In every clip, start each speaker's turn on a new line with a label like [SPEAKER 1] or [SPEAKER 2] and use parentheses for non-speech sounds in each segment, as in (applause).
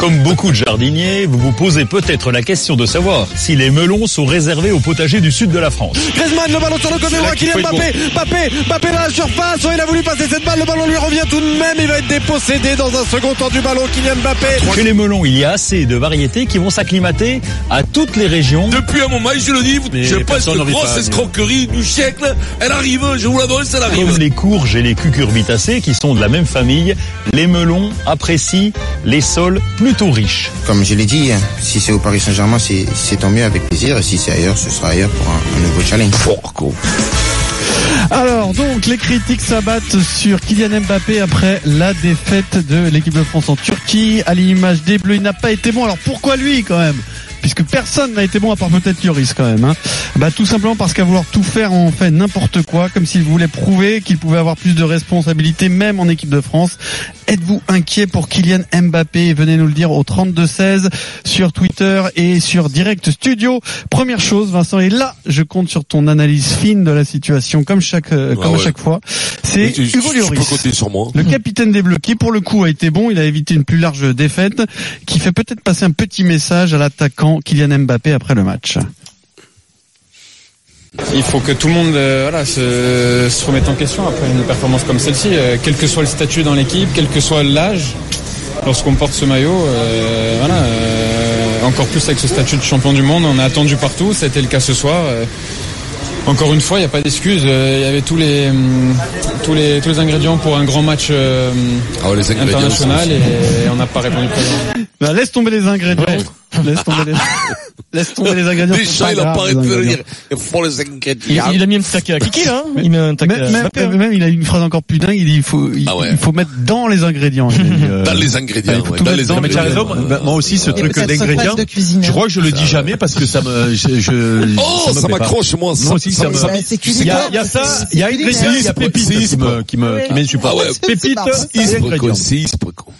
[SPEAKER 1] Comme beaucoup de jardiniers, vous vous posez peut-être la question de savoir si les melons sont réservés au potager du sud de la France.
[SPEAKER 2] Griezmann, le ballon sur le côté droit, Kylian Mbappé, Mbappé, Mbappé dans la surface, il a voulu passer cette balle, le ballon lui revient tout de même, il va être dépossédé dans un second temps du ballon, Kylian Mbappé.
[SPEAKER 1] Chez les melons, il y a assez de variétés qui vont s'acclimater à toutes les régions.
[SPEAKER 3] Depuis un moment, je le dis, je pense que grosse escroquerie du siècle, elle arrive, je vous l'annonce, elle arrive.
[SPEAKER 1] Comme les courges et les cucurbitacées qui sont de la même famille, les melons apprécient les sols plutôt riches.
[SPEAKER 4] Comme je l'ai dit, si c'est au Paris Saint-Germain, c'est tant mieux avec plaisir. Et si c'est ailleurs, ce sera ailleurs pour un, un nouveau challenge.
[SPEAKER 3] Porco.
[SPEAKER 5] Alors donc les critiques s'abattent sur Kylian Mbappé après la défaite de l'équipe de France en Turquie. À l'image des Bleus, il n'a pas été bon. Alors pourquoi lui quand même? Puisque personne n'a été bon à part peut-être Lloris quand même. Hein. Bah tout simplement parce qu'à vouloir tout faire on fait n'importe quoi, comme s'il voulait prouver qu'il pouvait avoir plus de responsabilités même en équipe de France. Êtes-vous inquiet pour Kylian Mbappé? Venez nous le dire au 32-16 sur Twitter et sur Direct Studio. Première chose, Vincent, et là je compte sur ton analyse fine de la situation comme chaque euh, comme
[SPEAKER 3] ouais.
[SPEAKER 5] à chaque fois. C'est Hugo Lloris.
[SPEAKER 3] compter sur moi.
[SPEAKER 5] Le capitaine des Bleus, qui pour le coup a été bon, il a évité une plus large défaite, qui fait peut-être passer un petit message à l'attaquant Kylian Mbappé après le match.
[SPEAKER 6] Il faut que tout le monde euh, voilà, se, se remette en question après une performance comme celle-ci, euh, quel que soit le statut dans l'équipe, quel que soit l'âge, lorsqu'on porte ce maillot, euh, voilà, euh, encore plus avec ce statut de champion du monde, on a attendu partout, c'était le cas ce soir. euh. encore une fois, il n'y a pas d'excuse. Il y avait tous les, hum, tous les tous les ingrédients pour un grand match euh,
[SPEAKER 3] Ah
[SPEAKER 6] international et, on n'a pas répondu présent.
[SPEAKER 5] Bah, laisse tomber les ingrédients. Laisse tomber les, (laughs) laisse tomber les ingrédients.
[SPEAKER 3] Déjà,
[SPEAKER 5] pas
[SPEAKER 3] il a pas de
[SPEAKER 5] ingrédients.
[SPEAKER 3] dire, il faut les
[SPEAKER 7] Il,
[SPEAKER 3] ingrédients.
[SPEAKER 7] il a mis un petit taquet à (laughs) Kiki là. hein il met un taquet
[SPEAKER 5] Même,
[SPEAKER 7] à
[SPEAKER 5] même,
[SPEAKER 7] hein.
[SPEAKER 5] même, il a une phrase encore plus dingue. Il dit il faut il,
[SPEAKER 3] Ah ouais.
[SPEAKER 5] il faut mettre dans les ingrédients. il euh,
[SPEAKER 3] Dans les ingrédients,
[SPEAKER 5] il faut
[SPEAKER 3] ouais, dans les
[SPEAKER 5] dans
[SPEAKER 8] Non, mais tu as raison.
[SPEAKER 3] ingrédients.
[SPEAKER 8] Bah, Moi aussi, ce truc d'ingrédients. Je crois que je le dis jamais parce que ça me, je, je
[SPEAKER 3] Oh, ça
[SPEAKER 8] pas.
[SPEAKER 3] m'accroche, moi.
[SPEAKER 8] Moi aussi, ça me- Il y a, il y a ça, il y a ingrédients, il y a pépite qui me, qui me, qui m'insupporte.
[SPEAKER 3] Ah ouais.
[SPEAKER 8] Pépite
[SPEAKER 3] Ispre,
[SPEAKER 8] ingrédients.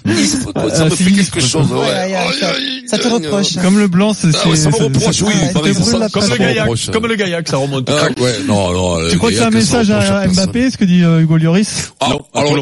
[SPEAKER 3] Ça
[SPEAKER 5] Euh,
[SPEAKER 3] me fait quelque chose,
[SPEAKER 9] ça- te reproche.
[SPEAKER 5] Comme le blanc, c'est
[SPEAKER 3] Ah ça me
[SPEAKER 5] c'est-
[SPEAKER 3] reproche,
[SPEAKER 5] c'est-
[SPEAKER 3] oui,
[SPEAKER 8] Comme le gaillac, comme le gaillac, ça remonte.
[SPEAKER 3] Ah, ouais, non, non.
[SPEAKER 5] Tu crois que c'est un message à Mbappé, ce que dit euh, Hugo Lloris
[SPEAKER 3] Ah, alors,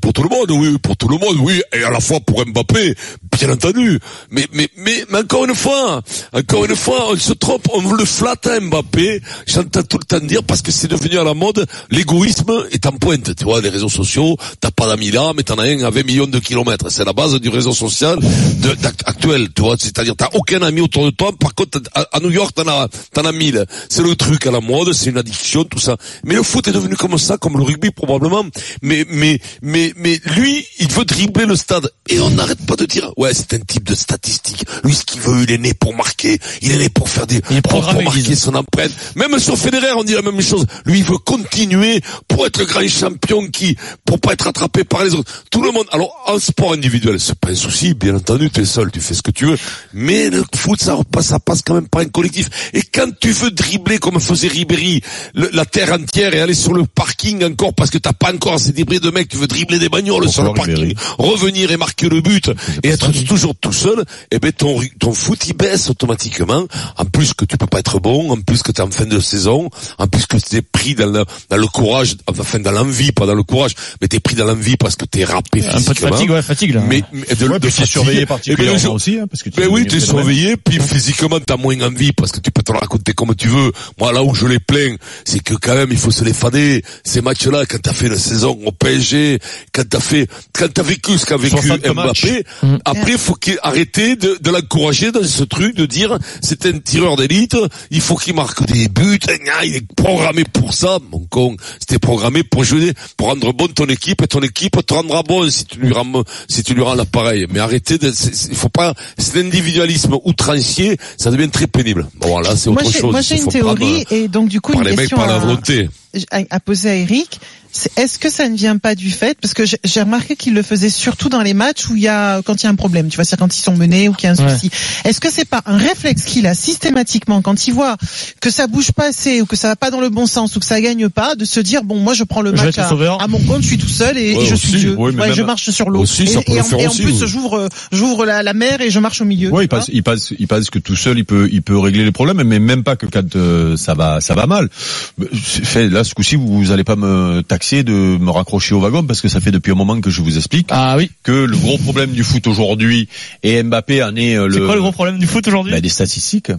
[SPEAKER 3] pour tout le monde, oui, pour tout le monde, oui, et à la fois pour Mbappé, bien entendu. Mais, mais, mais, mais encore une fois, encore une fois, on se trompe, on le flatte à Mbappé. J'entends tout le temps dire parce que c'est devenu à la mode, l'égoïsme est en pointe. Tu vois, les réseaux sociaux, t'as pas d'amis là, mais t'en as un 20 millions de kilomètres. C'est la base du réseau social de, actuel, tu vois. C'est-à-dire, t'as aucun ami autour de toi. Par contre, à, à New York, t'en as, t'en as mille. C'est le truc à la mode, c'est une addiction, tout ça. Mais le foot est devenu comme ça, comme le rugby probablement. Mais, mais, mais, mais lui, il veut dribbler le stade. Et on n'arrête pas de dire, ouais, c'est un type de statistique. Lui, ce qu'il veut, il est né pour marquer. Il est né pour faire des,
[SPEAKER 7] Il est
[SPEAKER 3] pour, pour marquer son empreinte. Même sur Federer, on dit la même chose. Lui, il veut continuer pour être le grand champion qui, pour pas être attrapé par les autres. Tout le monde. Alors, en sport individuel, c'est pas un souci, bien entendu, tu es seul, tu fais ce que tu veux. Mais le foot, ça passe quand même par un collectif. Et quand tu veux dribbler comme faisait Ribéry, le- la terre entière et aller sur le parking encore parce que t'as pas encore assez débris de mecs, tu veux dribbler des bagnoles sur le parking,
[SPEAKER 8] Ribéry
[SPEAKER 3] revenir et marquer le but et être toujours tout seul, eh ben ton, ton foot il baisse automatiquement. En plus que tu peux pas être bon, en plus que tu es en fin de saison, en plus que tu es pris dans le, dans le courage, enfin dans l'envie, pas dans le courage, mais tu es pris dans l'envie parce que tu es râpé
[SPEAKER 7] Un peu de
[SPEAKER 3] physiquement.
[SPEAKER 7] fatigue, ouais, fatigue là.
[SPEAKER 3] Mais, mais de,
[SPEAKER 8] Ouais,
[SPEAKER 3] de
[SPEAKER 8] puis t'es
[SPEAKER 3] fatigue.
[SPEAKER 8] surveillé
[SPEAKER 3] ben,
[SPEAKER 8] particulièrement
[SPEAKER 3] je-
[SPEAKER 8] aussi, hein, parce que tu
[SPEAKER 3] ben
[SPEAKER 8] es
[SPEAKER 3] oui,
[SPEAKER 8] devenu
[SPEAKER 3] t'es surveillé, puis physiquement t'as moins envie parce que tu peux te le raconter comme tu veux. Moi là où je les plains, c'est que quand même il faut se les fader. Ces matchs-là, quand t'as fait la saison au PSG, quand t'as fait, quand t'as vécu ce qu'a vécu
[SPEAKER 8] 60 matchs.
[SPEAKER 3] Mbappé,
[SPEAKER 7] Mm.
[SPEAKER 3] après il faut qu'il arrêter de, de l'encourager dans ce truc de dire c'est un tireur d'élite, il faut qu'il marque des buts, gna, il est programmé pour ça, mon con. C'était programmé pour jouer, pour rendre bon ton équipe et ton équipe te rendra bon si tu lui rends, si tu lui rends l'appareil. Mais arrêtez de, il faut pas, c'est l'individualisme outrancier, ça devient très pénible. Bon, voilà, c'est autre chose.
[SPEAKER 9] moi, j'ai une théorie
[SPEAKER 3] prendre
[SPEAKER 9] et donc du coup
[SPEAKER 3] par
[SPEAKER 9] une
[SPEAKER 3] les mecs par la
[SPEAKER 9] à,
[SPEAKER 3] volonté.
[SPEAKER 9] À, à poser à Eric. c'est- Est-ce que ça ne vient pas du fait parce que j'ai- remarqué qu'il le faisait surtout dans les matchs où il y a quand il y a un problème, tu vois, c'est quand ils sont menés ou qu'il y a un
[SPEAKER 7] Ouais.
[SPEAKER 9] souci. Est-ce que c'est pas un réflexe qu'il a systématiquement quand il voit que ça bouge pas assez ou que ça va pas dans le bon sens ou que ça gagne pas, de se dire bon moi je prends le match à, à mon compte, je suis tout seul et,
[SPEAKER 3] Ouais,
[SPEAKER 9] et je
[SPEAKER 3] aussi,
[SPEAKER 9] suis Dieu. Ouais, je marche sur l'eau. Et, en,
[SPEAKER 3] faire
[SPEAKER 9] et en
[SPEAKER 3] aussi,
[SPEAKER 9] plus j'ouvre j'ouvre la, la mer et je marche au milieu.
[SPEAKER 8] Ouais, il
[SPEAKER 9] vois.
[SPEAKER 8] pense, il pense, il pense que tout seul il peut, il peut régler les problèmes, mais même pas que quand euh, ça va, ça va mal. Fait, là, là, ce coup-ci, vous, vous allez pas me taxer de me raccrocher au wagon parce que ça fait depuis un moment que je vous explique
[SPEAKER 7] Ah oui.
[SPEAKER 8] que le gros problème du foot aujourd'hui et Mbappé en est euh,
[SPEAKER 7] C'est
[SPEAKER 8] le.
[SPEAKER 7] quoi le gros problème du foot aujourd'hui?
[SPEAKER 8] Bah, des statistiques.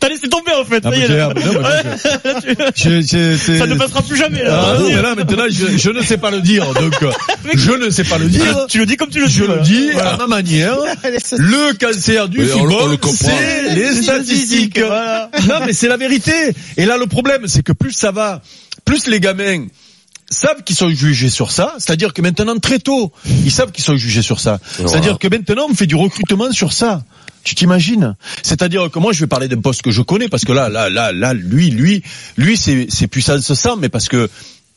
[SPEAKER 7] T'as laissé tomber en fait.
[SPEAKER 8] Ah, mais
[SPEAKER 7] là.
[SPEAKER 8] non, mais moi,
[SPEAKER 7] Ouais.
[SPEAKER 8] Je- (laughs) je- c'est-
[SPEAKER 7] Ça ne passera plus jamais.
[SPEAKER 8] Ah,
[SPEAKER 7] Là.
[SPEAKER 8] non, (laughs) là maintenant je, je ne sais pas le dire donc euh, (laughs) je ne sais pas le dire.
[SPEAKER 7] Tu le dis comme tu le dis.
[SPEAKER 8] Je le dis
[SPEAKER 7] Voilà.
[SPEAKER 8] à ma manière. Le cancer du
[SPEAKER 3] Oui,
[SPEAKER 8] football, c'est les statistiques.
[SPEAKER 7] Voilà.
[SPEAKER 8] Non, mais c'est la vérité. Et là, le problème, c'est que plus ça va, plus les gamins savent qu'ils sont jugés sur ça. C'est-à-dire que maintenant, très tôt, ils savent qu'ils sont jugés sur ça. C'est-à-dire que maintenant, on fait du recrutement sur ça. Tu t'imagines? C'est-à-dire que moi, je vais parler d'un poste que je connais parce que là, là, là, là, lui, lui, lui, c'est puissance sang, mais parce que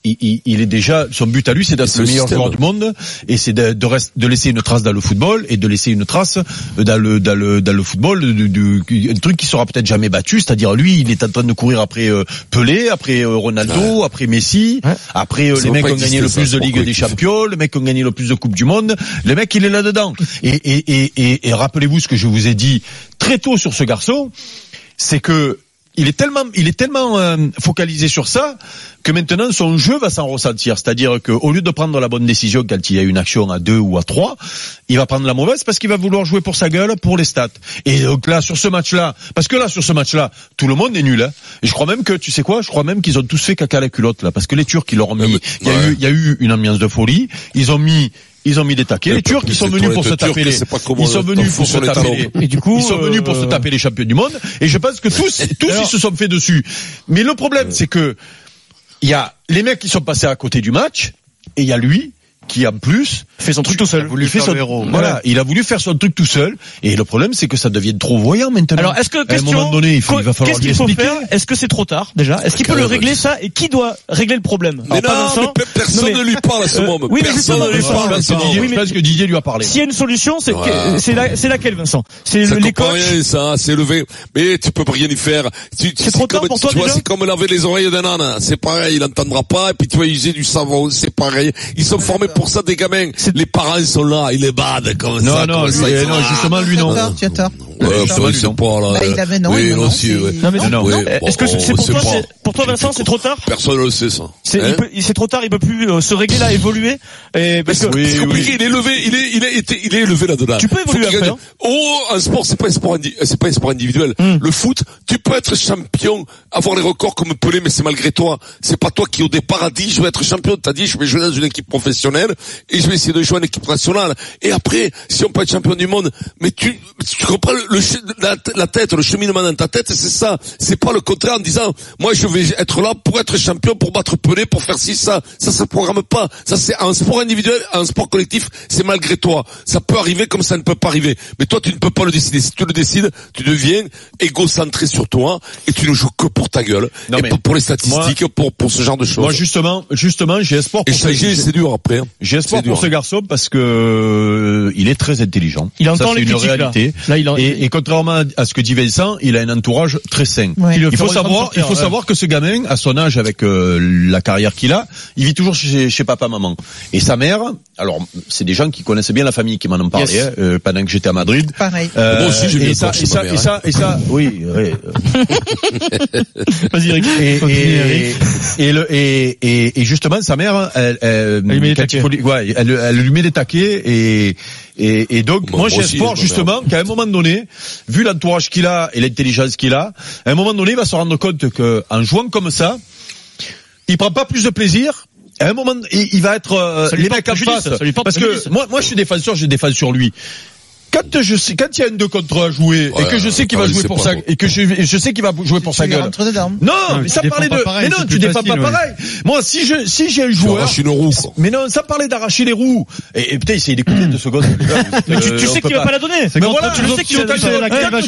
[SPEAKER 8] il, est déjà son but à lui, c'est d'être le
[SPEAKER 3] le
[SPEAKER 8] meilleur
[SPEAKER 3] système.
[SPEAKER 8] joueur du monde et c'est de, de, rest- de laisser une trace dans le football et de laisser une trace dans le dans le dans le football de, de- un truc qui sera peut-être jamais battu c'est-à-dire lui il est en train de courir après euh, Pelé après euh, Ronaldo après Messi après euh, les mecs qui ont gagné le
[SPEAKER 3] ça,
[SPEAKER 8] plus de Ligue des. Champions les mecs qui ont gagné le plus de Coupes du Monde le mec il est là dedans et et et, et, et rappelez-vous ce que je vous ai dit très tôt sur ce garçon c'est que il est tellement, il est tellement euh, focalisé sur ça que maintenant son jeu va s'en ressentir. C'est-à-dire qu'au lieu de prendre la bonne décision quand il y a une action à deux ou à trois, il va prendre la mauvaise parce qu'il va vouloir jouer pour sa gueule, pour les stats. Et donc là, sur ce match-là, parce que là, sur ce match-là, tout le monde est nul. Hein. Et je crois même que, tu sais quoi, je crois même qu'ils ont tous fait caca à la culotte là, parce que les Turcs, ils leur ont mis,
[SPEAKER 3] mais-
[SPEAKER 8] il y a
[SPEAKER 3] ouais.
[SPEAKER 8] eu, il y a eu une ambiance de folie. Ils ont mis ils ont mis des taquets. Les Turcs, ils sont venus pour se taper les, ils sont venus pour se taper les,
[SPEAKER 7] Et du coup,
[SPEAKER 8] ils sont venus pour se
[SPEAKER 7] euh,
[SPEAKER 8] taper les champions du monde. Et je pense que tous, (laughs) tous ils se sont fait dessus. Mais le problème, c'est que il y a les mecs qui sont passés à côté du match et il y a lui qui en plus
[SPEAKER 7] fait son truc tout seul.
[SPEAKER 8] il fait
[SPEAKER 5] faire
[SPEAKER 8] son,
[SPEAKER 5] le héros.
[SPEAKER 8] voilà, il a voulu faire son truc tout seul et le problème c'est que ça devient trop voyant maintenant.
[SPEAKER 7] Alors, est-ce que
[SPEAKER 8] à un
[SPEAKER 7] question,
[SPEAKER 8] moment donné, il, faut, il va falloir
[SPEAKER 7] qu'est-ce
[SPEAKER 8] lui
[SPEAKER 7] qu'il faut
[SPEAKER 8] expliquer.
[SPEAKER 7] faire Est-ce que c'est trop tard déjà Est-ce qu'il peut le
[SPEAKER 3] même,
[SPEAKER 7] régler ça Et qui doit régler le problème
[SPEAKER 3] Mais
[SPEAKER 7] Alors,
[SPEAKER 3] non,
[SPEAKER 7] Vincent.
[SPEAKER 3] mais personne
[SPEAKER 7] Non, mais-
[SPEAKER 3] ne lui parle à ce
[SPEAKER 7] Euh,
[SPEAKER 3] moment.
[SPEAKER 7] oui, mais
[SPEAKER 3] personne ne lui
[SPEAKER 7] Vincent,
[SPEAKER 3] parle
[SPEAKER 8] Je
[SPEAKER 3] moment.
[SPEAKER 8] Didier-
[SPEAKER 7] Oui,
[SPEAKER 8] je
[SPEAKER 7] mais-
[SPEAKER 8] pense que Didier lui a parlé.
[SPEAKER 7] S'il y a une solution, c'est
[SPEAKER 3] Ouais.
[SPEAKER 7] c'est la- c'est laquelle, Vincent C'est les coachs.
[SPEAKER 3] rien, ça, c'est levé. Mais tu peux rien y faire.
[SPEAKER 7] C'est trop tard
[SPEAKER 3] comme,
[SPEAKER 7] pour toi,
[SPEAKER 3] tu vois,
[SPEAKER 7] déjà
[SPEAKER 3] c'est comme laver les oreilles d'un âne. C'est pareil, il entendra pas, et puis tu vas user du savon, c'est pareil. Ils sont formés pour ça, des gamins. Les parents sont là, ils les badent, comme
[SPEAKER 8] Non,
[SPEAKER 3] ça.
[SPEAKER 8] non,
[SPEAKER 3] comme
[SPEAKER 8] lui,
[SPEAKER 3] ça,
[SPEAKER 8] euh, non, justement, lui, non.
[SPEAKER 9] Tu as tort, tu as tort.
[SPEAKER 3] Ouais, ils sont pas là.
[SPEAKER 9] Bah, il avait non,
[SPEAKER 3] oui,
[SPEAKER 9] non,
[SPEAKER 3] si, ouais.
[SPEAKER 7] Non, mais
[SPEAKER 8] Non,
[SPEAKER 3] Oui,
[SPEAKER 8] non.
[SPEAKER 3] bon,
[SPEAKER 7] Est-ce que c'est pour toi, pour toi, Vincent, c'est trop tard
[SPEAKER 3] Personne ne le sait, ça.
[SPEAKER 7] C'est
[SPEAKER 3] Hein
[SPEAKER 7] il peut- c'est trop tard, il peut plus euh, se régler là, évoluer. Et parce que
[SPEAKER 8] Oui,
[SPEAKER 3] c'est compliqué,
[SPEAKER 8] oui.
[SPEAKER 3] il est élevé, il est, il est, été- il est élevé là-dedans.
[SPEAKER 7] Tu peux évoluer
[SPEAKER 3] Faut
[SPEAKER 7] après,
[SPEAKER 3] gagne. Oh, un sport, c'est pas un sport, indi- c'est pas un sport individuel.
[SPEAKER 7] Hmm.
[SPEAKER 3] Le foot, tu peux être champion, avoir les records comme Pelé, mais c'est malgré toi. C'est pas toi qui au départ a dit, je vais être champion. T'as dit, je vais jouer dans une équipe professionnelle et je vais essayer de jouer en équipe nationale. Et après, si on peut être champion du monde, mais tu, tu comprends le, la, la tête, le cheminement dans ta tête, c'est ça. C'est pas le contraire en disant, moi je vais être là pour être champion, pour battre Pelé, pour faire ci, ça. Ça se programme pas. Ça c'est un sport individuel, un sport collectif, c'est malgré toi. Ça peut arriver comme ça ne peut pas arriver. Mais toi tu ne peux pas le décider. Si tu le décides, tu deviens égocentré sur toi et tu ne joues que pour ta gueule.
[SPEAKER 8] Non,
[SPEAKER 3] et
[SPEAKER 8] mais
[SPEAKER 3] pour, pour les statistiques, pour, pour ce genre de choses.
[SPEAKER 8] Moi, justement, justement, j'ai espoir
[SPEAKER 3] et
[SPEAKER 8] pour ce-
[SPEAKER 3] changer, c'est dur après. hein.
[SPEAKER 8] J'ai espoir pour
[SPEAKER 3] dur.
[SPEAKER 8] ce garçon parce que euh, il est très intelligent.
[SPEAKER 7] Il
[SPEAKER 8] Ça,
[SPEAKER 7] entend
[SPEAKER 8] c'est
[SPEAKER 7] les
[SPEAKER 8] une
[SPEAKER 7] critiques, là.
[SPEAKER 8] réalité.
[SPEAKER 7] Là, il en-
[SPEAKER 8] et, et contrairement à ce que dit Vincent, il a un entourage très sain.
[SPEAKER 9] Ouais.
[SPEAKER 7] Il
[SPEAKER 8] Il faut savoir, il faut savoir que ce gamin, à son âge, avec euh, la carrière qu'il a, il vit toujours chez, chez papa, maman. Et sa mère, alors c'est des gens qui connaissent bien la famille qui m'en ont parlé
[SPEAKER 7] Yes.
[SPEAKER 8] hein, euh, pendant que j'étais à Madrid.
[SPEAKER 9] Pareil.
[SPEAKER 8] Euh,
[SPEAKER 3] Moi aussi, j'ai vu
[SPEAKER 8] et
[SPEAKER 3] le
[SPEAKER 8] ça, et ça,
[SPEAKER 3] mère,
[SPEAKER 8] et ça, et ça, oui. ouais, (laughs)
[SPEAKER 7] Vas-y, Eric.
[SPEAKER 8] et, et,
[SPEAKER 7] Eric.
[SPEAKER 8] et, le, et, et, et justement, sa mère, elle, elle, il ouais, elle, elle lui met des taquets et, et, et donc,
[SPEAKER 3] Moi-
[SPEAKER 8] moi,
[SPEAKER 3] moi
[SPEAKER 8] j'ai espoir justement qu'à un moment donné, vu l'entourage qu'il a et l'intelligence qu'il a, à un moment donné, il va se rendre compte que en jouant comme ça, il prend pas plus de plaisir. À un moment, il, il va être euh, les mecs en face. Parce que moi, moi, je suis défenseur, je défends sur lui. Quand je sais, quand il y a un deux contre un à jouer
[SPEAKER 3] Ouais,
[SPEAKER 8] et que je sais qu'il va jouer pour ça et que je, je sais qu'il va jouer pour sa gueule. Non,
[SPEAKER 5] Non,
[SPEAKER 8] mais ça parlait de.
[SPEAKER 5] pareil,
[SPEAKER 8] mais non, tu
[SPEAKER 5] facile,
[SPEAKER 8] pas
[SPEAKER 5] ouais.
[SPEAKER 8] pareil. Moi, si je si j'ai un joueur.
[SPEAKER 3] une roue, quoi.
[SPEAKER 8] Mais non, ça parlait d'arracher les roues. Et, et putain, essayez d'écouter deux secondes. (laughs)
[SPEAKER 7] Mais tu,
[SPEAKER 8] Euh,
[SPEAKER 7] tu sais qu'il va pas la donner.
[SPEAKER 8] Mais voilà,
[SPEAKER 7] tu sais qu'il
[SPEAKER 8] quand,
[SPEAKER 7] va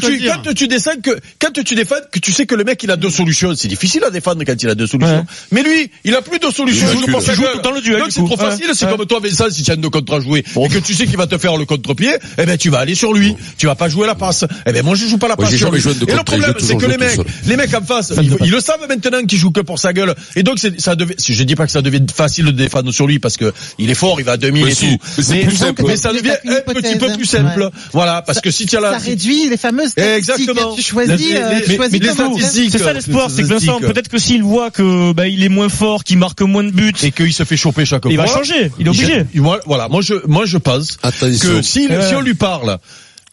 [SPEAKER 8] tu-
[SPEAKER 5] il
[SPEAKER 8] descends que, quand tu défends que tu sais que le mec il a deux solutions, c'est difficile à défendre quand il a deux solutions. Mais lui, il a plus de solutions.
[SPEAKER 3] Il
[SPEAKER 8] joue
[SPEAKER 7] Il tout le duel,
[SPEAKER 8] Donc c'est trop facile, c'est comme toi Vincent, si tu as une contre à jouer et que tu sais qu'il va te faire le contre-pied, eh ben tu vas vas aller sur lui, tu vas pas jouer la passe. Eh ben moi je joue pas la passe sur lui. Et le problème c'est que les mecs, les mecs en face, ils, le savent maintenant qu'ils jouent que pour sa gueule. Et donc c'est- ça devait, je dis pas que ça devient facile de défendre sur lui parce que il est fort, il va à 2000
[SPEAKER 3] Mais
[SPEAKER 8] et
[SPEAKER 3] si,
[SPEAKER 8] tout.
[SPEAKER 3] mais
[SPEAKER 8] ça devient un petit peu plus simple.
[SPEAKER 9] ouais.
[SPEAKER 8] Voilà, parce que si tu as la,
[SPEAKER 9] Ça réduit les fameuses statistiques.
[SPEAKER 8] Exactement.
[SPEAKER 9] Tu choisis,
[SPEAKER 8] Les-
[SPEAKER 9] euh,
[SPEAKER 8] les-
[SPEAKER 9] tu choisis
[SPEAKER 8] mais les statistiques,
[SPEAKER 7] C'est ça l'espoir, c'est que Vincent, peut-être que s'il voit que bah, il est moins fort, qu'il marque moins de buts,
[SPEAKER 8] et qu'il se fait choper chaque
[SPEAKER 7] il
[SPEAKER 8] fois.
[SPEAKER 7] va changer, il est obligé.
[SPEAKER 8] Voilà, moi je, moi je pense
[SPEAKER 3] Attention.
[SPEAKER 8] que si on lui parle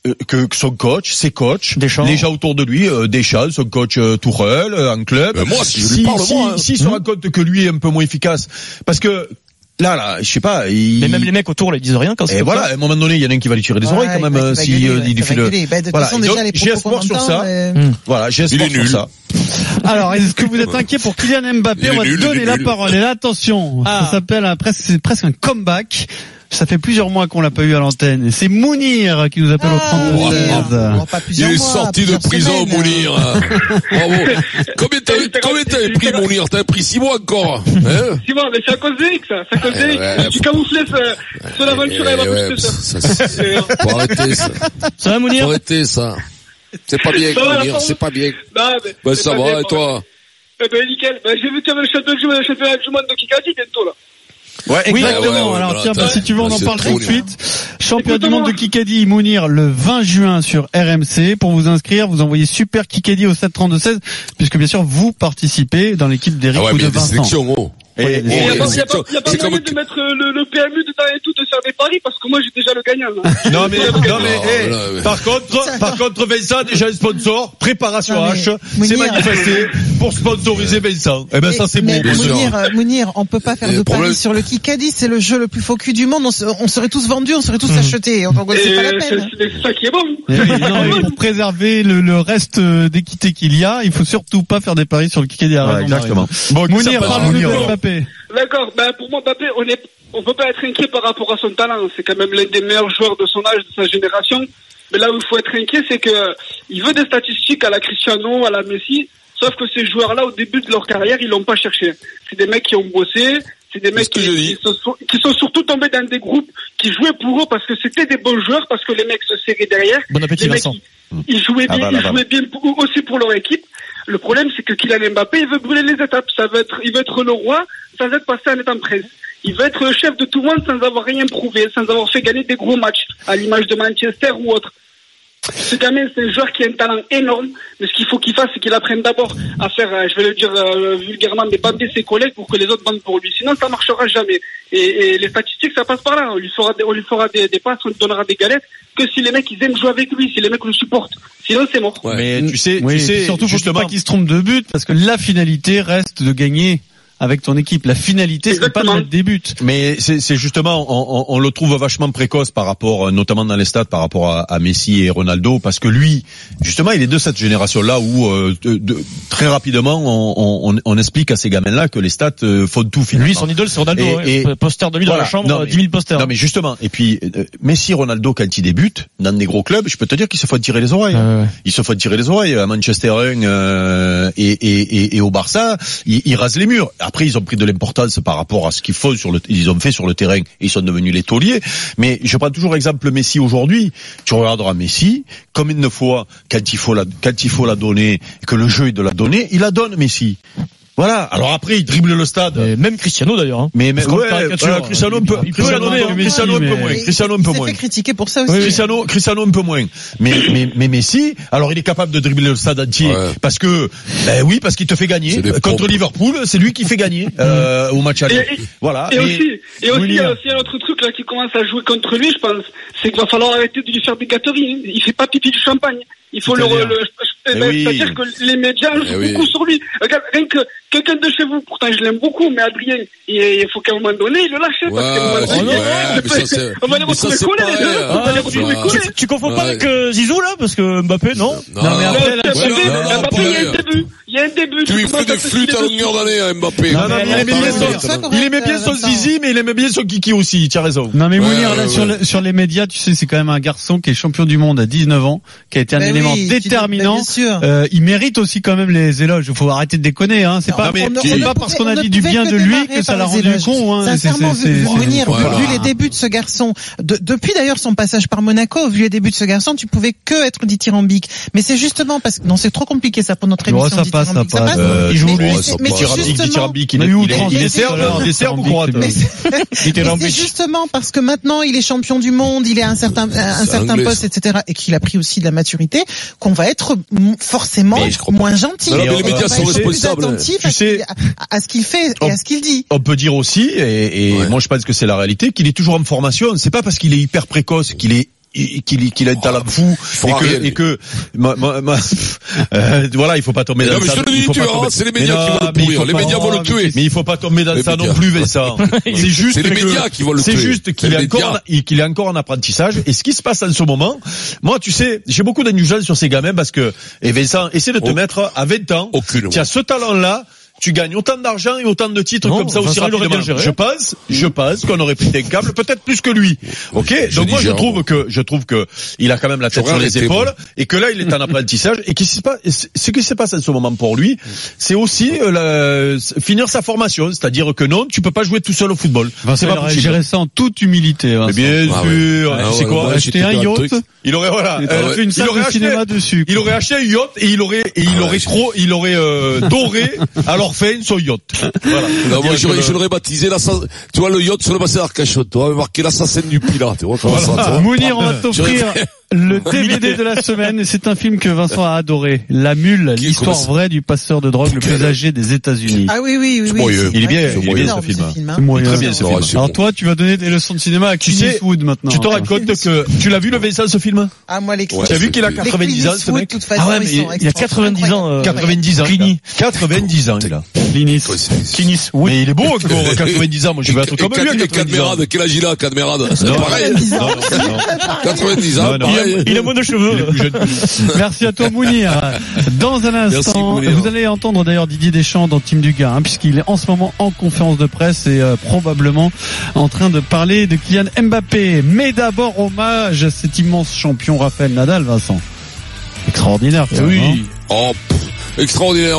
[SPEAKER 8] euh, que, son coach, ses coachs, les gens autour de lui, euh, Deschamps, son coach euh, Tourelle, euh, en club,
[SPEAKER 3] Ben moi, si je lui parle,
[SPEAKER 8] si,
[SPEAKER 3] moi, hein.
[SPEAKER 8] s'il se rend compte que lui est un peu moins efficace, parce que là, là, je sais pas, il...
[SPEAKER 7] Mais même les mecs autour, ils disent rien quand c'est
[SPEAKER 8] et voilà, à un moment donné, il y en a un qui va lui tirer les oreilles quand
[SPEAKER 9] il
[SPEAKER 8] même, euh,
[SPEAKER 9] il
[SPEAKER 8] si
[SPEAKER 9] gueuler,
[SPEAKER 8] euh,
[SPEAKER 9] ouais,
[SPEAKER 8] il
[SPEAKER 9] ça
[SPEAKER 8] fait le.
[SPEAKER 9] Bah,
[SPEAKER 8] Voilà,
[SPEAKER 9] façon, déjà,
[SPEAKER 8] j'ai espoir sur ça.
[SPEAKER 9] euh,
[SPEAKER 8] Voilà, j'ai
[SPEAKER 3] Il
[SPEAKER 8] espoir sur
[SPEAKER 3] nul.
[SPEAKER 8] ça.
[SPEAKER 5] Alors, est-ce que vous êtes inquiet pour Kylian Mbappé
[SPEAKER 3] Il
[SPEAKER 5] On va
[SPEAKER 3] nul, il
[SPEAKER 5] donner la
[SPEAKER 3] nul.
[SPEAKER 5] parole. Et là, attention,
[SPEAKER 7] Ah.
[SPEAKER 5] ça s'appelle presque, c'est presque un comeback. Ça fait plusieurs mois qu'on l'a pas eu à l'antenne. Et c'est Mounir qui nous appelle au
[SPEAKER 9] Ah,
[SPEAKER 5] 32
[SPEAKER 3] Oh,
[SPEAKER 5] 16.
[SPEAKER 9] bon, pas
[SPEAKER 3] Il
[SPEAKER 9] plusieurs
[SPEAKER 3] est
[SPEAKER 9] mois,
[SPEAKER 3] sorti de prison,
[SPEAKER 9] semaines.
[SPEAKER 3] Mounir. Bravo. Combien t'avais, pris, Mounir? T'avais pris six mois encore, hein?
[SPEAKER 10] Tu vois, mais c'est à cause d'Eric, ça. C'est à cause
[SPEAKER 3] Eh
[SPEAKER 10] d'Eric.
[SPEAKER 3] ouais,
[SPEAKER 10] tu
[SPEAKER 3] faut-
[SPEAKER 10] camouflais ce, ce l'aventure, elle va
[SPEAKER 3] Eh ouais,
[SPEAKER 10] plus que ça.
[SPEAKER 3] ça, faut arrêter ça.
[SPEAKER 7] Ça va,
[SPEAKER 3] Faut
[SPEAKER 7] Mounir
[SPEAKER 3] arrêter ça. C'est pas bien,
[SPEAKER 10] la
[SPEAKER 3] Mounir, c'est pas bien.
[SPEAKER 10] Non, mais.
[SPEAKER 3] Ben, ça va, et toi?
[SPEAKER 10] Eh ben, nickel. Ben, j'ai vu qu'il y avait le championnat du monde, le championnat du monde de Kikadi bientôt, là.
[SPEAKER 8] Ouais,
[SPEAKER 5] exactement.
[SPEAKER 3] ouais, ouais,
[SPEAKER 5] Alors tiens, bah, si tu veux, on en
[SPEAKER 3] c'est
[SPEAKER 5] parle tout de suite. Champion du monde de Kikadi Mounir le 20 juin sur RMC. Pour vous inscrire, vous envoyez Super Kikadi au 732-16, puisque bien sûr, vous participez dans l'équipe d'Eric
[SPEAKER 3] Ah ouais,
[SPEAKER 5] ou de Vincent. Il
[SPEAKER 3] Et-
[SPEAKER 10] n'y a
[SPEAKER 3] et-
[SPEAKER 10] pas, y a pas, y a pas moyen de mettre euh, le, le PMU dedans et tout, de faire des paris, parce que moi, j'ai déjà le gagnant, là. (laughs)
[SPEAKER 8] Non mais, (laughs) non mais,
[SPEAKER 3] Non,
[SPEAKER 8] eh,
[SPEAKER 3] là, ouais.
[SPEAKER 8] par contre, par contre, Vincent, déjà un sponsor, préparation
[SPEAKER 9] Non, mais,
[SPEAKER 8] H, c'est manifesté pour sponsoriser Vincent. Eh ben, ça, c'est
[SPEAKER 9] mais
[SPEAKER 8] bon.
[SPEAKER 3] bien sûr.
[SPEAKER 9] Mounir, euh, Mounir, on peut pas faire
[SPEAKER 3] Et
[SPEAKER 9] de paris sur le Kikadi, c'est le jeu le plus focus du monde, on, se- on serait tous vendus, on serait tous
[SPEAKER 5] Mhm.
[SPEAKER 9] achetés, donc c'est pas la peine.
[SPEAKER 10] c'est ça qui est bon.
[SPEAKER 5] Eh non, mais (laughs) pour préserver le, le reste euh, d'équité qu'il y a, il faut surtout pas faire des paris sur le Kikadi.
[SPEAKER 8] Voilà, exactement. Bon,
[SPEAKER 5] Mounir,
[SPEAKER 8] Mounir.
[SPEAKER 5] de Mbappé.
[SPEAKER 10] D'accord, ben pour moi Mbappé, on est, on peut pas être inquiet par rapport à son talent. C'est quand même l'un des meilleurs joueurs de son âge, de sa génération. Mais là où il faut être inquiet, c'est que il veut des statistiques à la Cristiano, à la Messi. Sauf que ces joueurs-là, au début de leur carrière, ils l'ont pas cherché. C'est des mecs qui ont bossé. C'est des mecs qui, sont, qui sont surtout tombés dans des groupes qui jouaient pour eux parce que c'était des bons joueurs, parce que les mecs se serraient derrière.
[SPEAKER 7] Bon appétit,
[SPEAKER 10] Les
[SPEAKER 7] Vincent.
[SPEAKER 10] Ils jouaient
[SPEAKER 8] Ah
[SPEAKER 10] bien,
[SPEAKER 8] bah,
[SPEAKER 10] ils jouaient bien pour- aussi pour leur équipe. Le problème, c'est que Kylian Mbappé, il veut brûler les étapes. Ça veut être, il veut être le roi sans être passé en étant prince. Il veut être le chef de tout le monde sans avoir rien prouvé, sans avoir fait gagner des gros matchs, à l'image de Manchester ou autre. Ce gamin, c'est un joueur qui a un talent énorme, mais ce qu'il faut qu'il fasse, c'est qu'il apprenne d'abord à faire, euh, je vais le dire euh, vulgairement, des bander ses collègues pour que les autres bandent pour lui. Sinon, ça marchera jamais. Et, et les statistiques, ça passe par là. On lui fera des, on lui fera des, des passes, on lui donnera des galettes, que si les mecs, ils aiment jouer avec lui, si les mecs le supportent. Sinon, c'est mort.
[SPEAKER 3] Ouais.
[SPEAKER 8] Mais tu sais,
[SPEAKER 5] Oui,
[SPEAKER 8] tu sais,
[SPEAKER 5] surtout
[SPEAKER 8] justement,
[SPEAKER 5] pas qu'il se trompe de but, parce que la finalité reste de gagner avec ton équipe. La finalité, c'est pas de des buts.
[SPEAKER 8] Mais c'est c'est justement, on, on- on le trouve vachement précoce par rapport, euh, notamment dans les stats, par rapport à, à Messi et Ronaldo, parce que lui, justement, il est de cette génération-là où euh, de- de- très rapidement, on, on- on explique à ces gamins-là que les stats euh, font tout finalement.
[SPEAKER 7] Lui, son idole, c'est Ronaldo.
[SPEAKER 8] Et-
[SPEAKER 7] ouais.
[SPEAKER 8] et-
[SPEAKER 7] Poster de lui dans
[SPEAKER 8] Voilà.
[SPEAKER 7] la chambre,
[SPEAKER 8] Non,
[SPEAKER 7] 10 000 posters.
[SPEAKER 8] Non mais justement, et puis euh, Messi, Ronaldo, quand ils débutent dans des gros clubs, je peux te dire qu'ils se font tirer les oreilles. Ils se font tirer les oreilles à Manchester 1 euh, et, et, et, et au Barça, ils, ils rasent les murs. Après, ils ont pris de l'importance par rapport à ce qu'ils font sur le, ils ont fait sur le terrain. Et ils sont devenus les tauliers. Mais je prends toujours exemple Messi aujourd'hui. Tu regarderas Messi, combien de fois quand il faut la, quand il faut la donner, que le jeu est de la donner, il la donne Messi. Voilà. Alors après, il dribble le stade.
[SPEAKER 7] Et même Cristiano d'ailleurs. Hein.
[SPEAKER 8] Mais, mais
[SPEAKER 7] Parce
[SPEAKER 8] ouais, voilà, Cristiano un peu,
[SPEAKER 7] il peut la
[SPEAKER 8] Cristiano,
[SPEAKER 7] donner,
[SPEAKER 8] un peu-
[SPEAKER 7] hein,
[SPEAKER 8] Cristiano un peu moins, Cristiano un
[SPEAKER 9] il
[SPEAKER 8] peu moins.
[SPEAKER 9] fait critiquer pour ça aussi.
[SPEAKER 8] Cristiano, Cristiano un peu moins. Mais, (coughs) mais, mais Messi, alors il est capable de dribbler le stade entier
[SPEAKER 3] Ouais.
[SPEAKER 8] parce que, ben oui, parce qu'il te fait gagner. Contre
[SPEAKER 3] pompes.
[SPEAKER 8] Liverpool, c'est lui qui fait gagner (laughs) euh, au match aller.
[SPEAKER 10] Et- et-
[SPEAKER 8] Voilà.
[SPEAKER 10] Et aussi, et aussi, il y a aussi un autre truc là qui commence à jouer contre lui, je pense, c'est qu'il va falloir arrêter de lui faire des gâteries. Il fait pas pipi du champagne. Il faut le, le- eh
[SPEAKER 8] Eh
[SPEAKER 10] ben,
[SPEAKER 8] oui.
[SPEAKER 10] c'est-à-dire que les médias
[SPEAKER 3] Eh
[SPEAKER 10] jouent
[SPEAKER 3] oui.
[SPEAKER 10] beaucoup sur lui. Regarde, rien que quelqu'un de chez vous, pourtant je l'aime beaucoup, mais Adrien, il, il faut qu'à un moment donné, il le lâche.
[SPEAKER 3] Ouais,
[SPEAKER 10] parce qu'à un moment donné, pas- on va les retrouver collés, les
[SPEAKER 3] pareil,
[SPEAKER 10] deux.
[SPEAKER 3] hein.
[SPEAKER 10] Les
[SPEAKER 3] Ah, tu-
[SPEAKER 7] confonds pas avec euh, Zizou là Parce que Mbappé, non?
[SPEAKER 3] Non,
[SPEAKER 5] Non, mais après, là,
[SPEAKER 10] Mbappé,
[SPEAKER 3] ouais, non, non,
[SPEAKER 10] Mbappé, il y a un début. Il y a un début.
[SPEAKER 3] Tu lui fais des flûtes à longueur d'année à Mbappé.
[SPEAKER 8] Non, non, mais il aimait bien son, zizi, mais il aimait bien son kiki aussi. Tu as raison.
[SPEAKER 5] Non mais Mounir, là sur, les médias, tu sais, c'est quand même un garçon qui est champion du monde à 19 ans, qui a été un
[SPEAKER 9] Ben
[SPEAKER 5] élément déterminant.
[SPEAKER 9] ben bien sûr.
[SPEAKER 5] Euh, il mérite aussi quand même les éloges. Il faut arrêter de déconner, hein. C'est
[SPEAKER 9] Non,
[SPEAKER 5] pas
[SPEAKER 9] on ne-
[SPEAKER 5] c'est
[SPEAKER 9] on
[SPEAKER 5] pas parce qu'on a dit du bien de lui que ça l'a rendu
[SPEAKER 9] éloges.
[SPEAKER 5] con. Hein.
[SPEAKER 9] Sincèrement,
[SPEAKER 5] c'est-
[SPEAKER 9] vu,
[SPEAKER 5] c'est-
[SPEAKER 9] vu venir,
[SPEAKER 3] voilà.
[SPEAKER 9] vu les débuts de ce garçon, de- depuis d'ailleurs son passage par Monaco, vu les débuts de ce garçon, tu pouvais que être dithyrambique. Mais c'est justement parce que non, c'est trop compliqué ça pour notre émission.
[SPEAKER 5] ça passe, ça
[SPEAKER 9] dithyrambique.
[SPEAKER 5] passe.
[SPEAKER 8] Euh,
[SPEAKER 5] Il joue,
[SPEAKER 9] Mais-
[SPEAKER 5] lui.
[SPEAKER 9] mais
[SPEAKER 3] ça
[SPEAKER 9] mais
[SPEAKER 3] passe.
[SPEAKER 8] Dithyrambique, dithyrambique, il
[SPEAKER 5] Mais
[SPEAKER 8] est, serbe, il est serbe ou croate
[SPEAKER 9] mais c'est- (laughs) mais justement parce que maintenant il est champion du monde, il est à un certain, à un certain poste,
[SPEAKER 3] ça.
[SPEAKER 9] etc., et qu'il a pris aussi de la maturité, qu'on va être forcément
[SPEAKER 3] Mais
[SPEAKER 9] moins gentil.
[SPEAKER 3] Mais
[SPEAKER 8] les médias
[SPEAKER 3] sont responsables.
[SPEAKER 8] Tu sais-
[SPEAKER 9] à- à ce qu'il fait et à ce qu'il dit.
[SPEAKER 8] on peut dire aussi, et, et
[SPEAKER 3] Ouais.
[SPEAKER 8] moi je pense que c'est la réalité, qu'il est toujours en formation. C'est pas parce qu'il est hyper précoce qu'il est qu'il qu'il a un talent fou et que,
[SPEAKER 3] rien, lui.
[SPEAKER 8] et que (laughs) euh, voilà il faut pas tomber
[SPEAKER 3] Mais
[SPEAKER 8] dans
[SPEAKER 3] non, mais
[SPEAKER 8] ça
[SPEAKER 3] c'est les
[SPEAKER 8] Mais
[SPEAKER 3] médias qui vont le pourrir.
[SPEAKER 8] faut
[SPEAKER 3] Les
[SPEAKER 8] pas-
[SPEAKER 3] médias vont le tuer.
[SPEAKER 8] mais il faut pas tomber dans
[SPEAKER 3] Les
[SPEAKER 8] ça non plus Vincent (laughs) c'est juste
[SPEAKER 3] les
[SPEAKER 8] que-
[SPEAKER 3] médias qui vont le
[SPEAKER 8] c'est juste qu'il est encore qu'il est encore en apprentissage et ce qui se passe en ce moment moi tu sais j'ai beaucoup d'indulgence sur ces gamins parce que et Vincent essaie de te
[SPEAKER 3] Oh.
[SPEAKER 8] mettre à 20 ans tu as ce talent là tu gagnes autant d'argent et autant de titres
[SPEAKER 7] Non,
[SPEAKER 8] comme ça aussi rapidement. Je pense, je pense qu'on aurait pété un câble, peut-être plus que lui. Ok.
[SPEAKER 3] Je
[SPEAKER 8] Donc moi je trouve que je trouve que il a quand même la tête sur les épaules et que là il est en (laughs) apprentissage et qu'est-ce qui se passe ce qui se passe en ce moment pour lui, c'est aussi euh, la- finir sa formation, c'est-à-dire que non, tu peux pas jouer tout seul au football.
[SPEAKER 5] Vincent,
[SPEAKER 8] C'est
[SPEAKER 5] il
[SPEAKER 8] pas possible.
[SPEAKER 5] géré ça en toute humilité.
[SPEAKER 8] Mais
[SPEAKER 5] Vincent.
[SPEAKER 8] bien
[SPEAKER 3] Ah
[SPEAKER 8] sûr,
[SPEAKER 3] ouais.
[SPEAKER 8] tu
[SPEAKER 3] Ah
[SPEAKER 8] sais
[SPEAKER 3] ouais,
[SPEAKER 8] quoi
[SPEAKER 5] Acheter un yacht.
[SPEAKER 8] Il aurait voilà,
[SPEAKER 5] il
[SPEAKER 8] euh,
[SPEAKER 5] aurait une
[SPEAKER 8] il aurait
[SPEAKER 5] de
[SPEAKER 8] acheté
[SPEAKER 5] cinéma dessus.
[SPEAKER 8] il aurait acheté un yacht et il aurait et il
[SPEAKER 3] Ah
[SPEAKER 8] aurait
[SPEAKER 3] ouais,
[SPEAKER 8] trop, il aurait euh, doré (laughs) l'orpheline son yacht. Voilà. (laughs)
[SPEAKER 3] Non, moi, je l'aurais baptisé l'assassin, tu vois, le yacht sur le bassin d'Arcachon, tu vois, marqué l'assassin du Pilat, tu vois, comment ça, tu vois.
[SPEAKER 5] Mounir, on va t'offrir le (laughs) DVD de la semaine. et C'est un film que Vincent a adoré. La Mule, l'histoire vraie du passeur de drogue le plus âgé des États-Unis.
[SPEAKER 9] Ah oui, oui, oui. oui.
[SPEAKER 3] moyen.
[SPEAKER 8] Il est bien,
[SPEAKER 9] c'est
[SPEAKER 8] il est bien, ce film.
[SPEAKER 9] hein.
[SPEAKER 5] C'est moyen.
[SPEAKER 8] Très bien ce film.
[SPEAKER 5] Alors toi, tu vas donner des leçons de cinéma à Clint Eastwood maintenant.
[SPEAKER 8] Tu te compte que tu l'as vu le Vincent ce film?
[SPEAKER 9] Ah, moi, les
[SPEAKER 3] Ouais,
[SPEAKER 8] Tu as vu qu'il a
[SPEAKER 3] les
[SPEAKER 8] 90 ans ce mec?
[SPEAKER 7] Ah ouais, mais il a 90 ans, euh,
[SPEAKER 8] 90 ans.
[SPEAKER 7] Clini.
[SPEAKER 8] 90 ans il a.
[SPEAKER 5] Clinis.
[SPEAKER 7] Clinis, oui.
[SPEAKER 8] Mais il est beau encore 90 ans. Moi je veux être
[SPEAKER 3] Et
[SPEAKER 8] comme lui à
[SPEAKER 3] Cad- et
[SPEAKER 8] 90 ans.
[SPEAKER 3] Cadmerade, quel âge il a, Cadmerade? C'est pareil.
[SPEAKER 8] non, non, non.
[SPEAKER 3] 90 ans, pareil.
[SPEAKER 7] Il a moins de cheveux.
[SPEAKER 5] Merci à toi Mounir. Dans un instant, vous allez entendre d'ailleurs Didier Deschamps dans Team Dugas, hein, puisqu'il est en ce moment en conférence de presse et euh, probablement en train de parler de Kylian Mbappé. Mais d'abord hommage à cet immense champion Raphaël Nadal, Vincent. Extraordinaire. quand même, hein.
[SPEAKER 3] Oh, pff, extraordinaire.